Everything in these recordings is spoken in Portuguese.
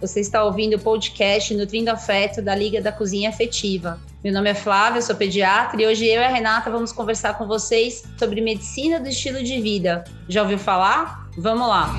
Você está ouvindo o podcast Nutrindo Afeto da Liga da Cozinha Afetiva. Meu nome é Flávia, sou pediatra e hoje eu e a Renata vamos conversar com vocês sobre medicina do estilo de vida. Já ouviu falar? Vamos lá!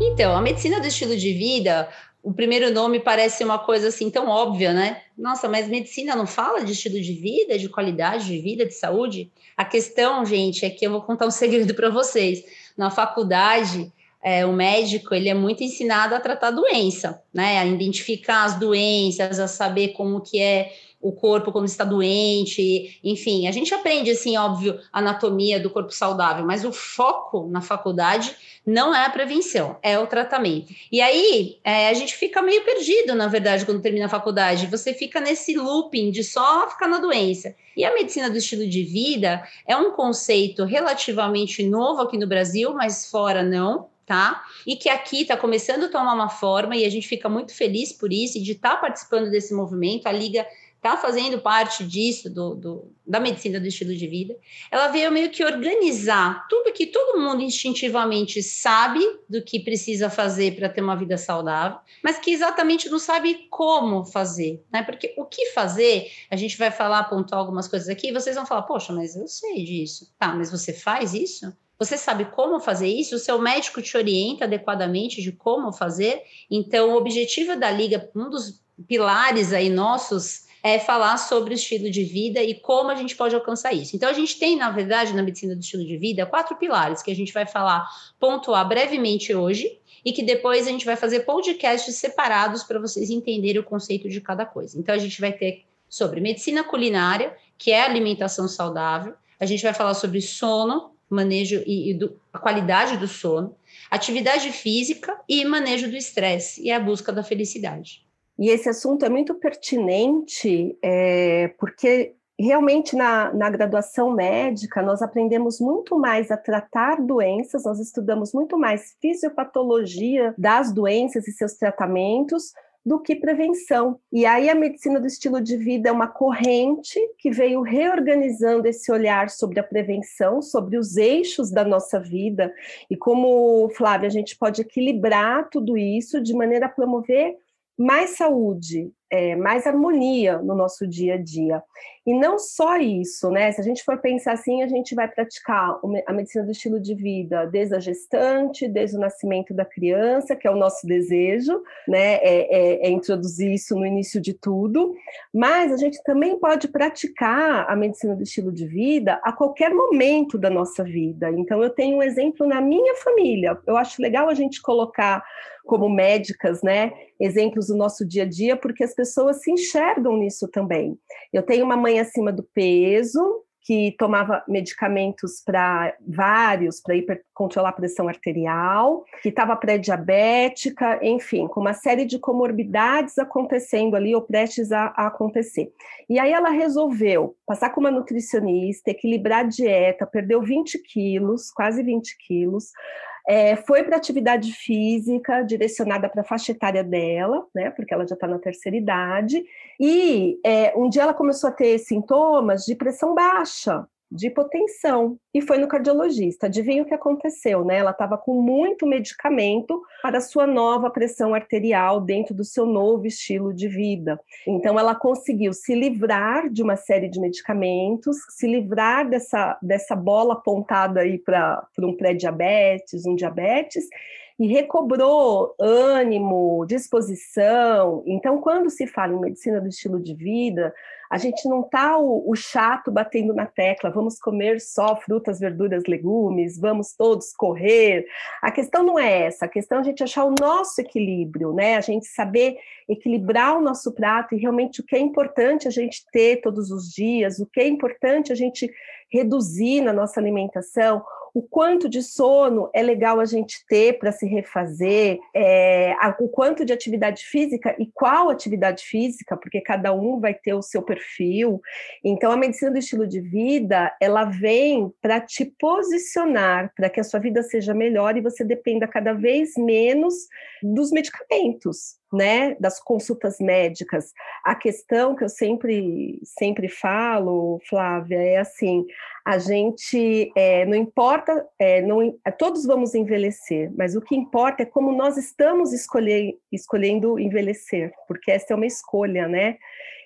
Então, a medicina do estilo de vida, o primeiro nome parece uma coisa assim tão óbvia, né? Nossa, mas medicina não fala de estilo de vida, de qualidade de vida, de saúde? A questão, gente, é que eu vou contar um segredo para vocês na faculdade, é, o médico ele é muito ensinado a tratar doença, né? A identificar as doenças, a saber como que é o corpo quando está doente, enfim, a gente aprende assim, óbvio, anatomia do corpo saudável, mas o foco na faculdade não é a prevenção, é o tratamento. E aí é, a gente fica meio perdido, na verdade, quando termina a faculdade. Você fica nesse looping de só ficar na doença. E a medicina do estilo de vida é um conceito relativamente novo aqui no Brasil, mas fora não tá? E que aqui está começando a tomar uma forma e a gente fica muito feliz por isso e de estar tá participando desse movimento. A Liga está fazendo parte disso, do, do, da medicina do estilo de vida, ela veio meio que organizar tudo que todo mundo instintivamente sabe do que precisa fazer para ter uma vida saudável, mas que exatamente não sabe como fazer, né? Porque o que fazer, a gente vai falar, apontar algumas coisas aqui, e vocês vão falar, poxa, mas eu sei disso. Tá, mas você faz isso? Você sabe como fazer isso? O seu médico te orienta adequadamente de como fazer? Então, o objetivo da Liga, um dos pilares aí nossos é falar sobre o estilo de vida e como a gente pode alcançar isso. Então, a gente tem, na verdade, na medicina do estilo de vida, quatro pilares que a gente vai falar, pontuar brevemente hoje, e que depois a gente vai fazer podcasts separados para vocês entenderem o conceito de cada coisa. Então, a gente vai ter sobre medicina culinária, que é alimentação saudável, a gente vai falar sobre sono, manejo e, e do, a qualidade do sono, atividade física e manejo do estresse e a busca da felicidade. E esse assunto é muito pertinente, é, porque realmente na, na, graduação médica nós aprendemos muito mais a tratar doenças, nós estudamos muito mais fisiopatologia das doenças e seus tratamentos do que prevenção. E aí a medicina do estilo de vida é uma corrente que veio reorganizando esse olhar sobre a prevenção, sobre os eixos da nossa vida e como, Flávia, a gente pode equilibrar tudo isso de maneira a promover mais saúde, é, mais harmonia no nosso dia a dia. E não só isso, né? Se a gente for pensar assim, a gente vai praticar a medicina do estilo de vida desde a gestante, desde o nascimento da criança, que é o nosso desejo, né? É, é, é introduzir isso no início de tudo. Mas a gente também pode praticar a medicina do estilo de vida a qualquer momento da nossa vida. Então, eu tenho um exemplo na minha família. Eu acho legal a gente colocar como médicas, né? Exemplos do nosso dia a dia, porque as pessoas se enxergam nisso também. Eu tenho uma mãe acima do peso, que tomava medicamentos para vários, para controlar a pressão arterial, que estava pré-diabética, enfim, com uma série de comorbidades acontecendo ali ou prestes a, a, acontecer. E aí ela resolveu passar com uma nutricionista, equilibrar a dieta, perdeu 20 quilos, quase 20 quilos, é, foi para atividade física, direcionada para a faixa etária dela, né? Porque ela já está na terceira idade. E é, um dia ela começou a ter sintomas de pressão baixa, de hipotensão e foi no cardiologista. Adivinha o que aconteceu, né? Ela estava com muito medicamento para sua nova pressão arterial dentro do seu novo estilo de vida. Então ela conseguiu se livrar de uma série de medicamentos, se livrar dessa, dessa bola apontada aí para um pré-diabetes, um diabetes e recobrou ânimo, disposição. Então, quando se fala em medicina do estilo de vida, a gente não está o, o, chato batendo na tecla, vamos comer só frutas, verduras, legumes, vamos todos correr. A questão não é essa, a questão é a gente achar o nosso equilíbrio, né? A gente saber equilibrar o nosso prato e realmente o que é importante a gente ter todos os dias, o que é importante a gente reduzir na nossa alimentação, o quanto de sono é legal a gente ter para se refazer, é, a, o quanto de atividade física e qual atividade física, porque cada um vai ter o seu perfil. Então, a medicina do estilo de vida, ela vem para te posicionar, para que a sua vida seja melhor e você dependa cada vez menos dos medicamentos né, das consultas médicas. A questão que eu sempre, sempre falo, Flávia, é assim: a gente é, não importa, é, não, é, todos vamos envelhecer, mas o que importa é como nós estamos escolher, escolhendo envelhecer, porque essa é uma escolha, né?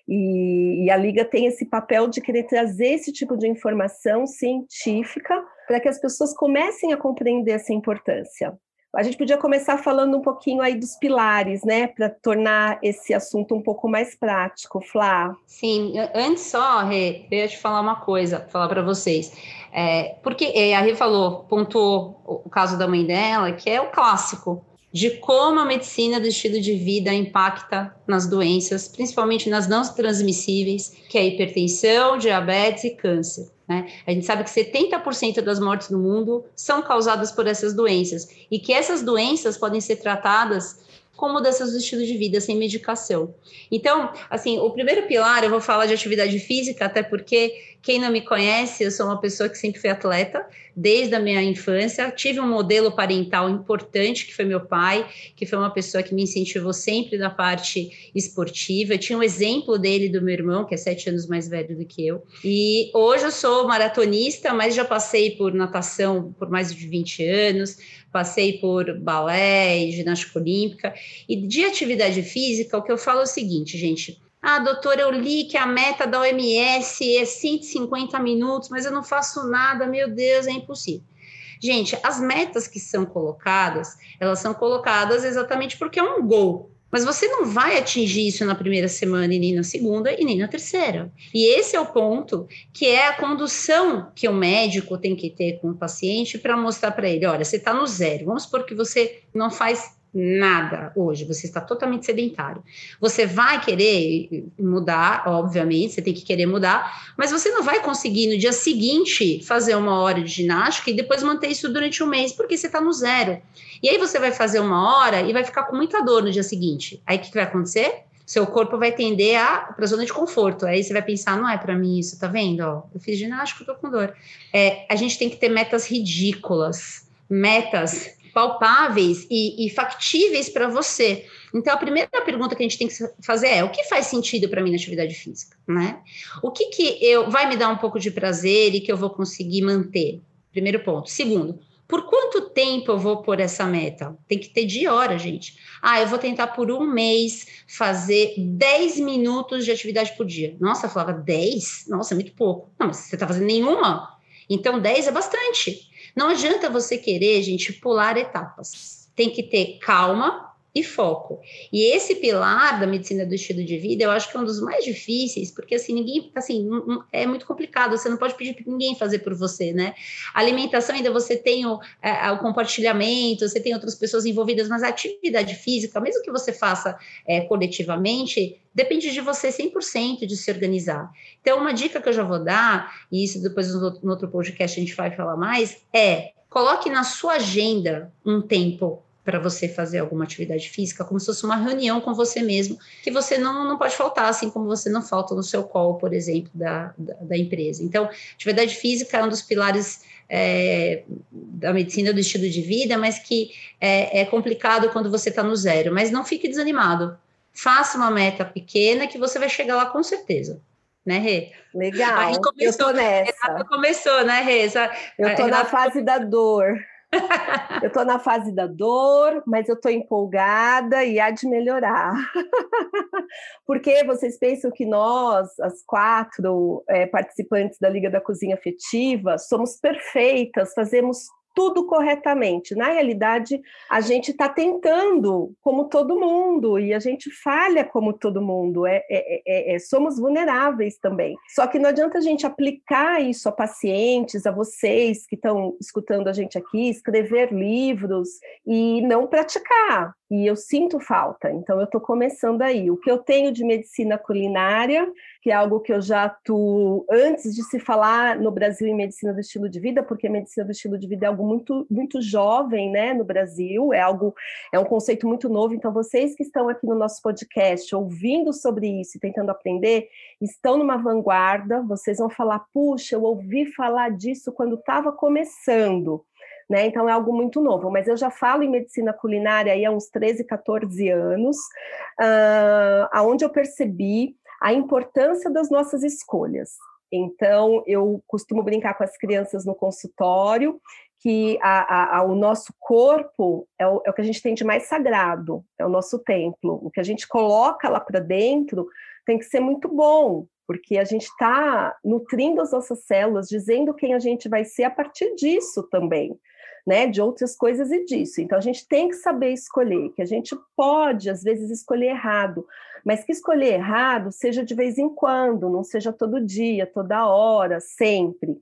E, e, a Liga tem esse papel de querer trazer esse tipo de informação científica para que as pessoas comecem a compreender essa importância. A gente podia começar falando um pouquinho aí dos pilares, né, para tornar esse assunto um pouco mais prático, Flá. Sim, antes só, Rê, eu ia te falar uma coisa, falar para vocês. É, porque é, a Rê falou, pontuou o caso da mãe dela, que é o clássico de como a medicina do estilo de vida impacta nas doenças, principalmente nas não transmissíveis, que é hipertensão, diabetes e câncer. Né? A gente sabe que 70% das mortes no mundo são causadas por essas doenças e que essas doenças podem ser tratadas como mudanças do estilo de vida, sem medicação. Então, assim, o primeiro pilar, eu vou falar de atividade física, até porque quem não me conhece, eu sou uma pessoa que sempre foi atleta, desde a minha infância. Tive um modelo parental importante, que foi meu pai, que foi uma pessoa que me incentivou sempre na parte esportiva. Eu tinha um exemplo dele, do meu irmão, que é sete anos mais velho do que eu. E hoje eu sou maratonista, mas já passei por natação por mais de 20 anos, passei por balé e ginástica olímpica. E de atividade física, o que eu falo é o seguinte, gente. Ah, doutora, eu li que a meta da OMS é 150 minutos, mas eu não faço nada, meu Deus, é impossível. Gente, as metas que são colocadas, elas são colocadas exatamente porque é um gol. Mas você não vai atingir isso na primeira semana, e nem na segunda, e nem na terceira. E esse é o ponto que é a condução que o médico tem que ter com o paciente para mostrar para ele: olha, você está no zero. Vamos supor que você não faz nada hoje, você está totalmente sedentário. Você vai querer mudar, obviamente, você tem que querer mudar, mas você não vai conseguir no dia seguinte fazer uma hora de ginástica e depois manter isso durante um mês, porque você está no zero. E aí você vai fazer uma hora e vai ficar com muita dor no dia seguinte. Aí o que, que vai acontecer? Seu corpo vai tender a para zona de conforto. Aí você vai pensar, não é para mim isso, tá vendo? Ó, eu fiz ginástica, tô com dor. É, a gente tem que ter metas ridículas, metas palpáveis e, e factíveis para você. Então, a primeira pergunta que a gente tem que fazer é: o que faz sentido para mim na atividade física, né? O que que eu vai me dar um pouco de prazer e que eu vou conseguir manter? Primeiro ponto. Segundo, por quanto tempo eu vou por essa meta? Tem que ter de hora, gente. Ah, eu vou tentar por um mês fazer 10 minutos de atividade por dia. Nossa, falava 10? Nossa, é muito pouco. Não, mas você está fazendo nenhuma? Então, 10 é bastante. Não adianta você querer, gente, pular etapas. Tem que ter calma e foco. E esse pilar da medicina do estilo de vida, eu acho que é um dos mais difíceis, porque assim, ninguém, assim, é muito complicado, você não pode pedir para ninguém fazer por você, né? Alimentação ainda você tem o, é, o compartilhamento, você tem outras pessoas envolvidas, mas a atividade física, mesmo que você faça é, coletivamente, depende de você 100% de se organizar. Então, uma dica que eu já vou dar, e isso depois no outro podcast a gente vai falar mais, é coloque na sua agenda um tempo para você fazer alguma atividade física, como se fosse uma reunião com você mesmo, que você não, não pode faltar, assim como você não falta no seu call, por exemplo, da, da, da empresa. Então, atividade física é um dos pilares é, da medicina do estilo de vida, mas que é, é complicado quando você está no zero. Mas não fique desanimado. Faça uma meta pequena que você vai chegar lá com certeza né, Rê? Legal, começou, eu tô nessa. Começou, né, Rê? eu tô na fase da dor. eu estou na fase da dor, mas eu estou empolgada e há de melhorar. Porque vocês pensam que nós, as quatro é, participantes da Liga da Cozinha Afetiva, somos perfeitas, fazemos tudo corretamente. Na realidade, a gente está tentando, como todo mundo, e a gente falha como todo mundo. É, é, é, é, somos vulneráveis também. Só que não adianta a gente aplicar isso a pacientes, a vocês que estão escutando a gente aqui, escrever livros e não praticar e eu sinto falta, então eu estou começando aí. O que eu tenho de medicina culinária, que é algo que eu já atuo antes de se falar no Brasil em medicina do estilo de vida, porque medicina do estilo de vida é algo muito, muito jovem, né, no Brasil, é algo, é um conceito muito novo. Então, vocês que estão aqui no nosso podcast ouvindo sobre isso e tentando aprender, estão numa vanguarda, vocês vão falar, puxa, eu ouvi falar disso quando estava começando né? Então é algo muito novo, mas eu já falo em medicina culinária há uns 13, 14 anos, uh, aonde eu percebi a importância das nossas escolhas. Então, eu costumo brincar com as crianças no consultório que a, a, a, o nosso corpo é o, é o, que a gente tem de mais sagrado, é o nosso templo. O que a gente coloca lá para dentro tem que ser muito bom, porque a gente está nutrindo as nossas células, dizendo quem a gente vai ser a partir disso também. Né, de outras coisas e disso. Então a gente tem que saber escolher, que a gente pode às vezes escolher errado, mas que escolher errado seja de vez em quando, não seja todo dia, toda hora, sempre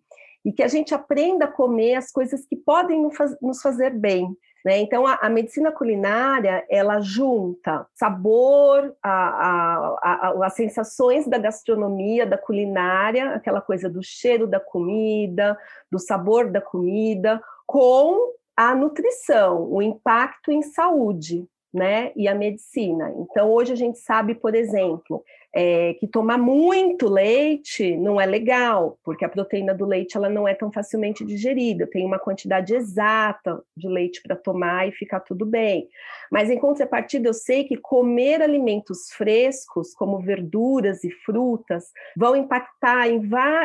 e que a gente aprenda a comer as coisas que podem nos fazer bem. Né? Então, a, a, medicina culinária, ela junta sabor, a, a, as sensações da gastronomia, da culinária, aquela coisa do cheiro da comida, do sabor da comida, com a nutrição, o impacto em saúde, né? E a medicina. Então, hoje a gente sabe, por exemplo, é, que tomar muito leite não é legal, porque a proteína do leite ela não é tão facilmente digerida. Tem uma quantidade exata de leite para tomar e ficar tudo bem. Mas em contrapartida, eu sei que comer alimentos frescos, como verduras e frutas, vão impactar em,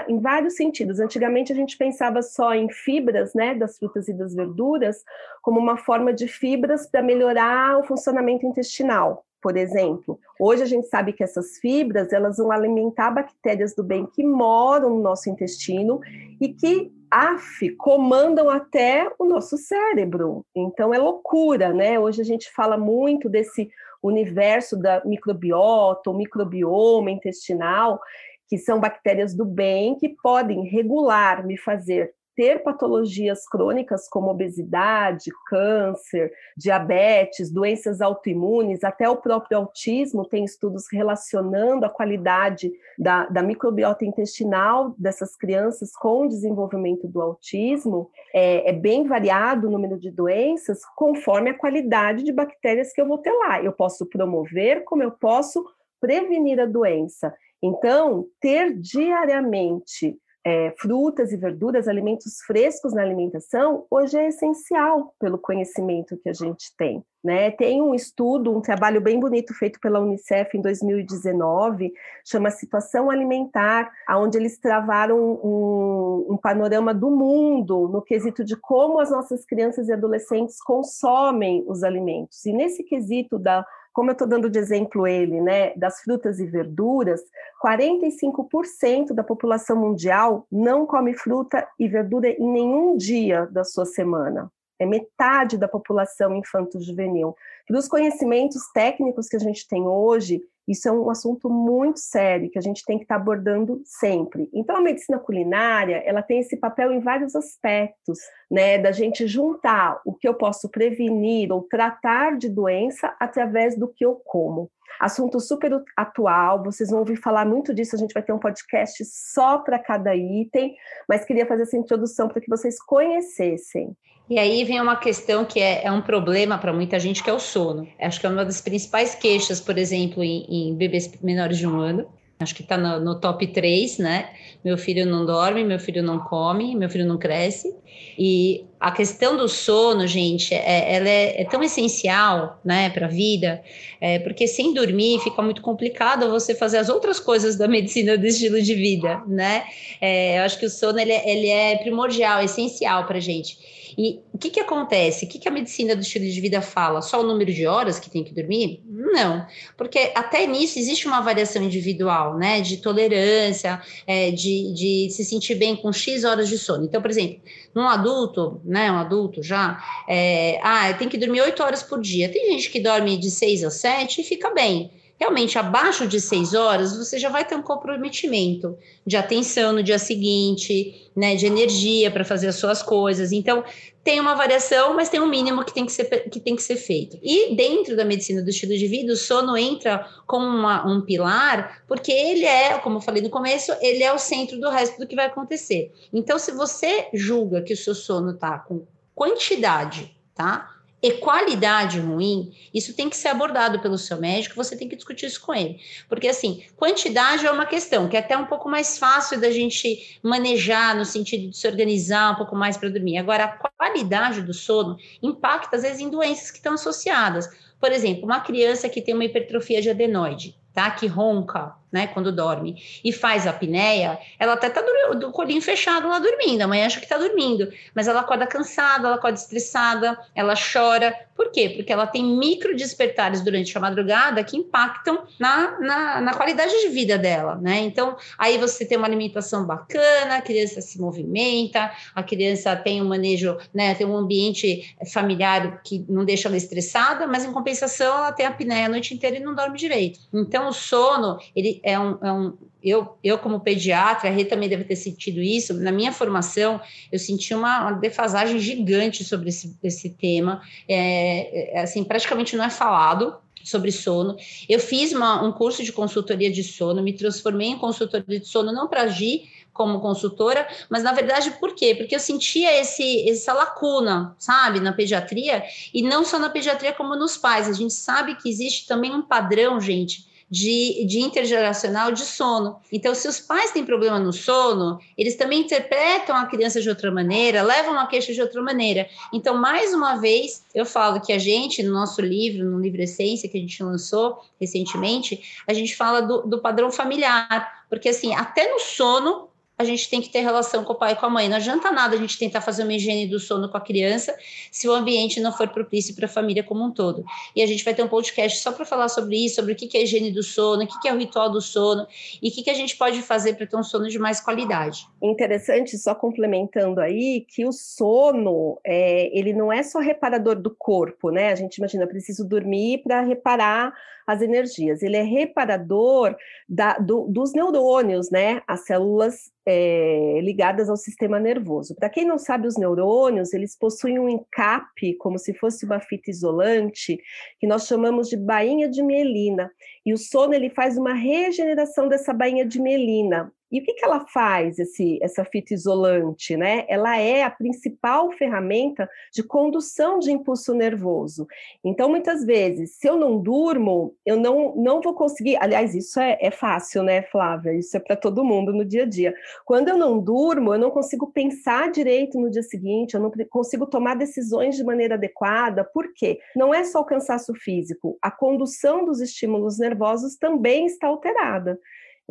em vários sentidos. Antigamente a gente pensava só em fibras, né, das frutas e das verduras, como uma forma de fibras para melhorar o funcionamento intestinal por exemplo. Hoje a gente sabe que essas fibras elas vão alimentar bactérias do bem que moram no nosso intestino e que af comandam até o nosso cérebro. Então é loucura, né? Hoje a gente fala muito desse universo da microbiota, o microbioma intestinal, que são bactérias do bem que podem regular, me fazer ter patologias crônicas como obesidade, câncer, diabetes, doenças autoimunes, até o próprio autismo, tem estudos relacionando a qualidade da, da microbiota intestinal dessas crianças com o desenvolvimento do autismo. É, é bem variado o número de doenças conforme a qualidade de bactérias que eu vou ter lá. Eu posso promover, como eu posso prevenir a doença. Então, ter diariamente é, frutas e verduras, alimentos frescos na alimentação, hoje é essencial pelo conhecimento que a gente tem. Né? Tem um estudo, um trabalho bem bonito feito pela Unicef em 2019, chama Situação Alimentar, onde eles travaram um, um panorama do mundo no quesito de como as nossas crianças e adolescentes consomem os alimentos. E nesse quesito da como eu estou dando de exemplo ele, né, das frutas e verduras, 45% da população mundial não come fruta e verdura em nenhum dia da sua semana. É metade da população infanto-juvenil. Dos conhecimentos técnicos que a gente tem hoje, isso é um assunto muito sério que a gente tem que estar tá abordando sempre. Então, a medicina culinária, ela tem esse papel em vários aspectos, né, da gente juntar o que eu posso prevenir ou tratar de doença através do que eu como. Assunto super atual, vocês vão ouvir falar muito disso, a gente vai ter um podcast só para cada item, mas queria fazer essa introdução para que vocês conhecessem. E aí vem uma questão que é, é um problema para muita gente, que é o sono. Acho que é uma das principais queixas, por exemplo, em, em bebês menores de um ano. Acho que está no, no, top 3, né? Meu filho não dorme, meu filho não come, meu filho não cresce. E a questão do sono, gente, é, ela é, é tão essencial, né, para a vida, é, porque sem dormir fica muito complicado você fazer as outras coisas da medicina do estilo de vida, né? É, eu acho que o sono ele, é, ele é primordial, essencial para gente. E o que, que acontece? O que, que a medicina do estilo de vida fala? Só o número de horas que tem que dormir? Não, porque até nisso existe uma variação individual, né? De tolerância, é, de, de se sentir bem com X horas de sono. Então, por exemplo, num adulto, né? Um adulto já, é, ah, tem que dormir 8 horas por dia. Tem gente que dorme de 6 a 7 e fica bem realmente abaixo de seis horas, você já vai ter um comprometimento de atenção no dia seguinte, né, de energia para fazer as suas coisas. Então, tem uma variação, mas tem um mínimo que tem que ser, que tem que ser feito. E dentro da medicina do estilo de vida, o sono entra como uma, um pilar, porque ele é, como eu falei no começo, ele é o centro do resto do que vai acontecer. Então, se você julga que o seu sono está com quantidade, tá? E qualidade ruim, isso tem que ser abordado pelo seu médico, você tem que discutir isso com ele. Porque, assim, quantidade é uma questão que é até um pouco mais fácil da gente manejar, no sentido de se organizar um pouco mais para dormir. Agora, a qualidade do sono impacta, às vezes, em doenças que estão associadas. Por exemplo, uma criança que tem uma hipertrofia de adenoide, tá? Que ronca, né, quando dorme, e faz a apneia, ela até tá do, colinho fechado lá dormindo, a mãe acha que tá dormindo, mas ela acorda cansada, ela acorda estressada, ela chora. Por quê? Porque ela tem micro despertares durante a madrugada que impactam na, na, na qualidade de vida dela, né? Então, aí você tem uma alimentação bacana, a criança se movimenta, a criança tem um manejo, né, tem um ambiente familiar que não deixa ela estressada, mas em compensação ela tem apneia a noite inteira e não dorme direito. Então, o sono, ele é um, é um eu, eu, como pediatra, a Rê também deve ter sentido isso. Na minha formação, eu senti uma, uma defasagem gigante sobre esse, esse tema. É, é, assim, praticamente não é falado sobre sono. Eu fiz uma, um curso de consultoria de sono, me transformei em consultoria de sono, não para agir como consultora, mas na verdade por quê? Porque eu sentia esse, essa lacuna, sabe, na pediatria, e não só na pediatria, como nos pais. A gente sabe que existe também um padrão, gente, de, de intergeracional de sono. Então, se os pais têm problema no sono, eles também interpretam a criança de outra maneira, levam a queixa de outra maneira. Então, mais uma vez, eu falo que a gente, no nosso livro, no livro Essência, que a gente lançou recentemente, a gente fala do, do padrão familiar, porque assim, até no sono a gente tem que ter relação com o pai e com a mãe. Não adianta nada a gente tentar fazer uma higiene do sono com a criança se o ambiente não for propício para a família como um todo. E a gente vai ter um podcast só para falar sobre isso, sobre o que é higiene do sono, o que é o ritual do sono e o que a gente pode fazer para ter um sono de mais qualidade. Interessante, só complementando aí, que o sono, é, ele não é só reparador do corpo, né? A gente imagina, preciso dormir para reparar as energias. Ele é reparador da, do, dos neurônios, né? As células é, ligadas ao sistema nervoso. Para quem não sabe, os neurônios eles possuem um encape, como se fosse uma fita isolante, que nós chamamos de bainha de mielina. E o sono ele faz uma regeneração dessa bainha de mielina. E o que, que ela faz, esse, essa fita isolante? Né? Ela é a principal ferramenta de condução de impulso nervoso. Então, muitas vezes, se eu não durmo, eu não, não vou conseguir. Aliás, isso é, é fácil, né, Flávia? Isso é para todo mundo no dia a dia. Quando eu não durmo, eu não consigo pensar direito no dia seguinte, eu não consigo tomar decisões de maneira adequada. Por quê? Não é só o cansaço físico, a condução dos estímulos nervosos também está alterada.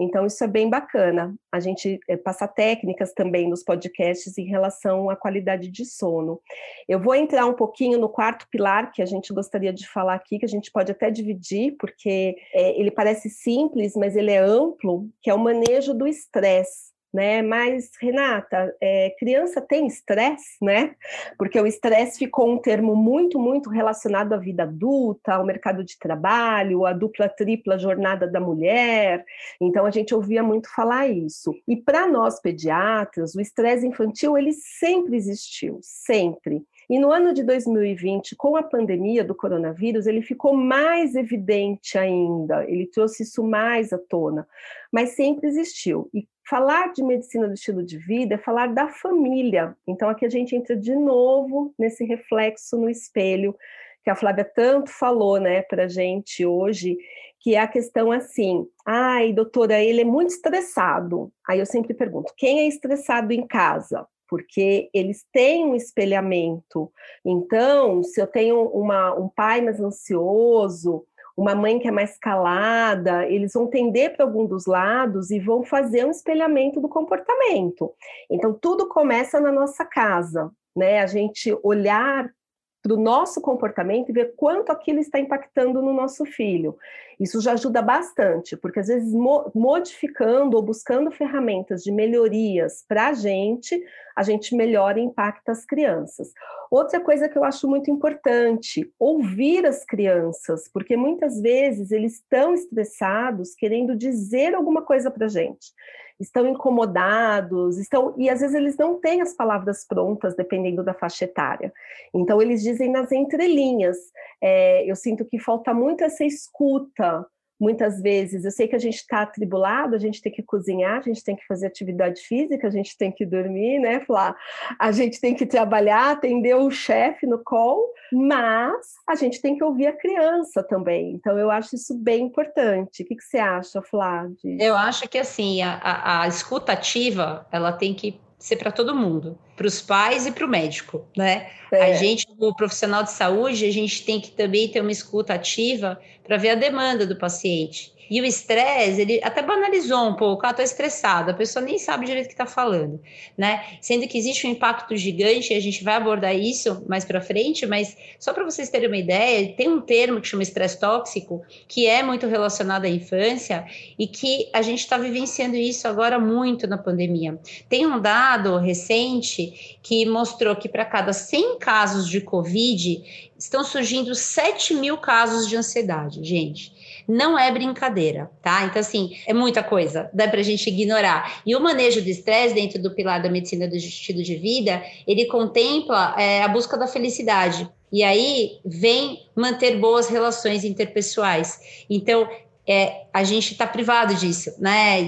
Então, isso é bem bacana. A gente é, passa técnicas também nos podcasts em relação à qualidade de sono. Eu vou entrar um pouquinho no quarto pilar que a gente gostaria de falar aqui, que a gente pode até dividir, porque é, ele parece simples, mas ele é amplo, que é o manejo do estresse né? Mas, Renata, é, criança tem estresse, né? Porque o estresse ficou um termo muito, muito relacionado à vida adulta, ao mercado de trabalho, à dupla, tripla jornada da mulher. Então, a gente ouvia muito falar isso. E para nós pediatras, o estresse infantil, ele sempre existiu, sempre. E no ano de 2020, com a pandemia do coronavírus, ele ficou mais evidente ainda, ele trouxe isso mais à tona, mas sempre existiu. E falar de medicina do estilo de vida é falar da família. Então aqui a gente entra de novo nesse reflexo no espelho que a Flávia tanto falou, né, para gente hoje, que é a questão assim, ai, doutora, ele é muito estressado. Aí eu sempre pergunto, quem é estressado em casa? Porque eles têm um espelhamento. Então, se eu tenho uma, um pai mais ansioso, uma mãe que é mais calada, eles vão tender para algum dos lados e vão fazer um espelhamento do comportamento. Então, tudo começa na nossa casa, né? A gente olhar para o nosso comportamento e ver quanto aquilo está impactando no nosso filho. Isso já ajuda bastante, porque às vezes modificando ou buscando ferramentas de melhorias para a gente, a gente melhora e impacta as crianças. Outra coisa que eu acho muito importante, ouvir as crianças, porque muitas vezes eles estão estressados querendo dizer alguma coisa para a gente estão incomodados, estão e às vezes eles não têm as palavras prontas, dependendo da faixa etária. Então eles dizem nas entrelinhas. É, eu sinto que falta muito essa escuta muitas vezes, eu sei que a gente está atribulado, a gente tem que cozinhar, a gente tem que fazer atividade física, a gente tem que dormir, né, Flá? A gente tem que trabalhar, atender o chefe no call, mas a gente tem que ouvir a criança também. Então, eu acho isso bem importante. O que, que você acha, Flá? De... Eu acho que, assim, a, a, a escuta ativa, ela tem que ser para todo mundo, para os pais e para o médico, né? É. A gente, o profissional de saúde, a gente tem que também ter uma escuta ativa para ver a demanda do paciente. E o estresse, ele até banalizou um pouco, ah, tô estressada, a pessoa nem sabe direito o que está falando, né? Sendo que existe um impacto gigante, e a gente vai abordar isso mais para frente, mas só para vocês terem uma ideia, tem um termo que chama estresse tóxico, que é muito relacionado à infância e que a gente está vivenciando isso agora muito na pandemia. Tem um dado recente que mostrou que para cada 100 casos de Covid, estão surgindo 7 mil casos de ansiedade, gente não é brincadeira, tá? Então, assim, é muita coisa, dá pra gente ignorar. E o manejo do estresse, dentro do pilar da medicina do estilo de vida, ele contempla é, a busca da felicidade. E aí vem manter boas relações interpessoais. Então, é, a gente está privado disso, né?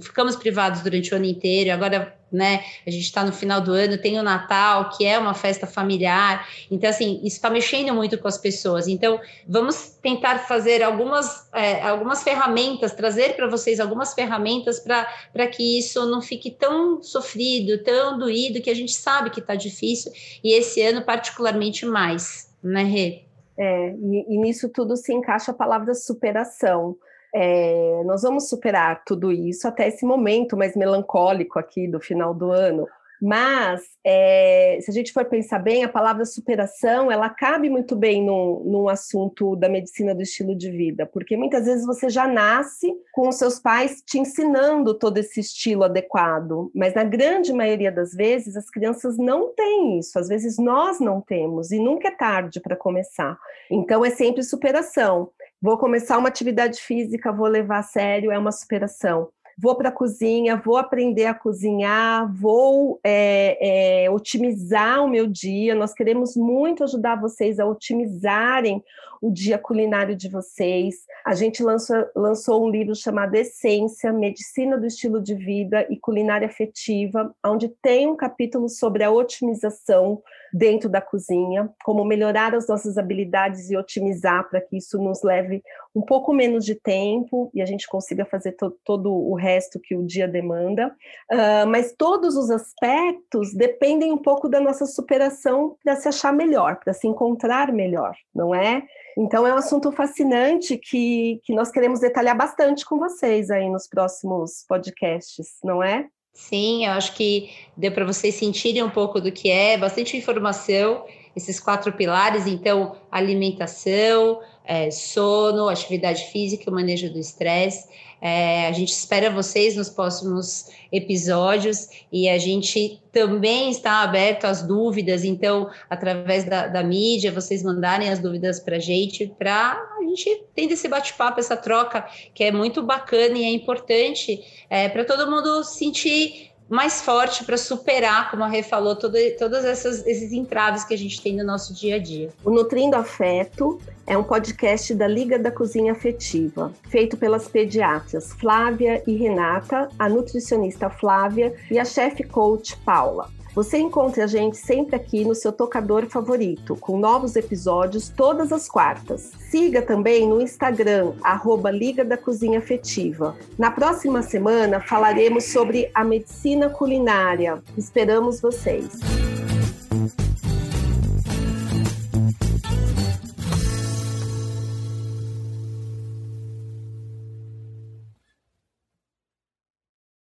Ficamos privados durante o ano inteiro, agora né? A gente está no final do ano, tem o Natal, que é uma festa familiar. Então, assim, isso está mexendo muito com as pessoas. Então, vamos tentar fazer algumas, é, algumas ferramentas, trazer para vocês algumas ferramentas para que isso não fique tão sofrido, tão doído, que a gente sabe que está difícil, e esse ano, particularmente, mais, né, Rê? É, e, e nisso tudo se encaixa a palavra superação. É, nós vamos superar tudo isso até esse momento mais melancólico aqui do final do ano. Mas, é, se a gente for pensar bem, a palavra superação, ela cabe muito bem no, no assunto da medicina do estilo de vida, porque muitas vezes você já nasce com os seus pais te ensinando todo esse estilo adequado, mas na grande maioria das vezes as crianças não têm isso, às vezes nós não temos, e nunca é tarde para começar. Então, é sempre superação. Vou começar uma atividade física, vou levar a sério, é uma superação. Vou para a cozinha, vou aprender a cozinhar, vou é, é, otimizar o meu dia. Nós queremos muito ajudar vocês a otimizarem o dia culinário de vocês. A gente lançou, lançou um livro chamado Essência, Medicina do Estilo de Vida e Culinária Afetiva, onde tem um capítulo sobre a otimização dentro da cozinha, como melhorar as nossas habilidades e otimizar para que isso nos leve um pouco menos de tempo e a gente consiga fazer to todo o resto que o dia demanda. Uh, mas todos os aspectos dependem um pouco da nossa superação para se achar melhor, para se encontrar melhor, não é? Então é um assunto fascinante que, que nós queremos detalhar bastante com vocês aí nos próximos podcasts, não é? Sim, eu acho que deu para vocês sentirem um pouco do que é, bastante informação, esses quatro pilares, então, alimentação, é, sono, atividade física, o manejo do estresse. É, a gente espera vocês nos próximos episódios e a gente também está aberto às dúvidas, então, através da, da mídia, vocês mandarem as dúvidas para a gente, para a gente ter esse bate-papo, essa troca, que é muito bacana e é importante é, para todo mundo sentir mais forte para superar, como a Rê falou, todo, todos essas, esses entraves que a gente tem no nosso dia a dia. O Nutrindo Afeto é um podcast da Liga da Cozinha Afetiva, feito pelas pediatras Flávia e Renata, a nutricionista Flávia e a chefe coach Paula. Você encontra a gente sempre aqui no seu tocador favorito, com novos episódios todas as quartas. Siga também no Instagram, arroba Liga da Cozinha Afetiva. Na próxima semana falaremos sobre a medicina culinária. Esperamos vocês!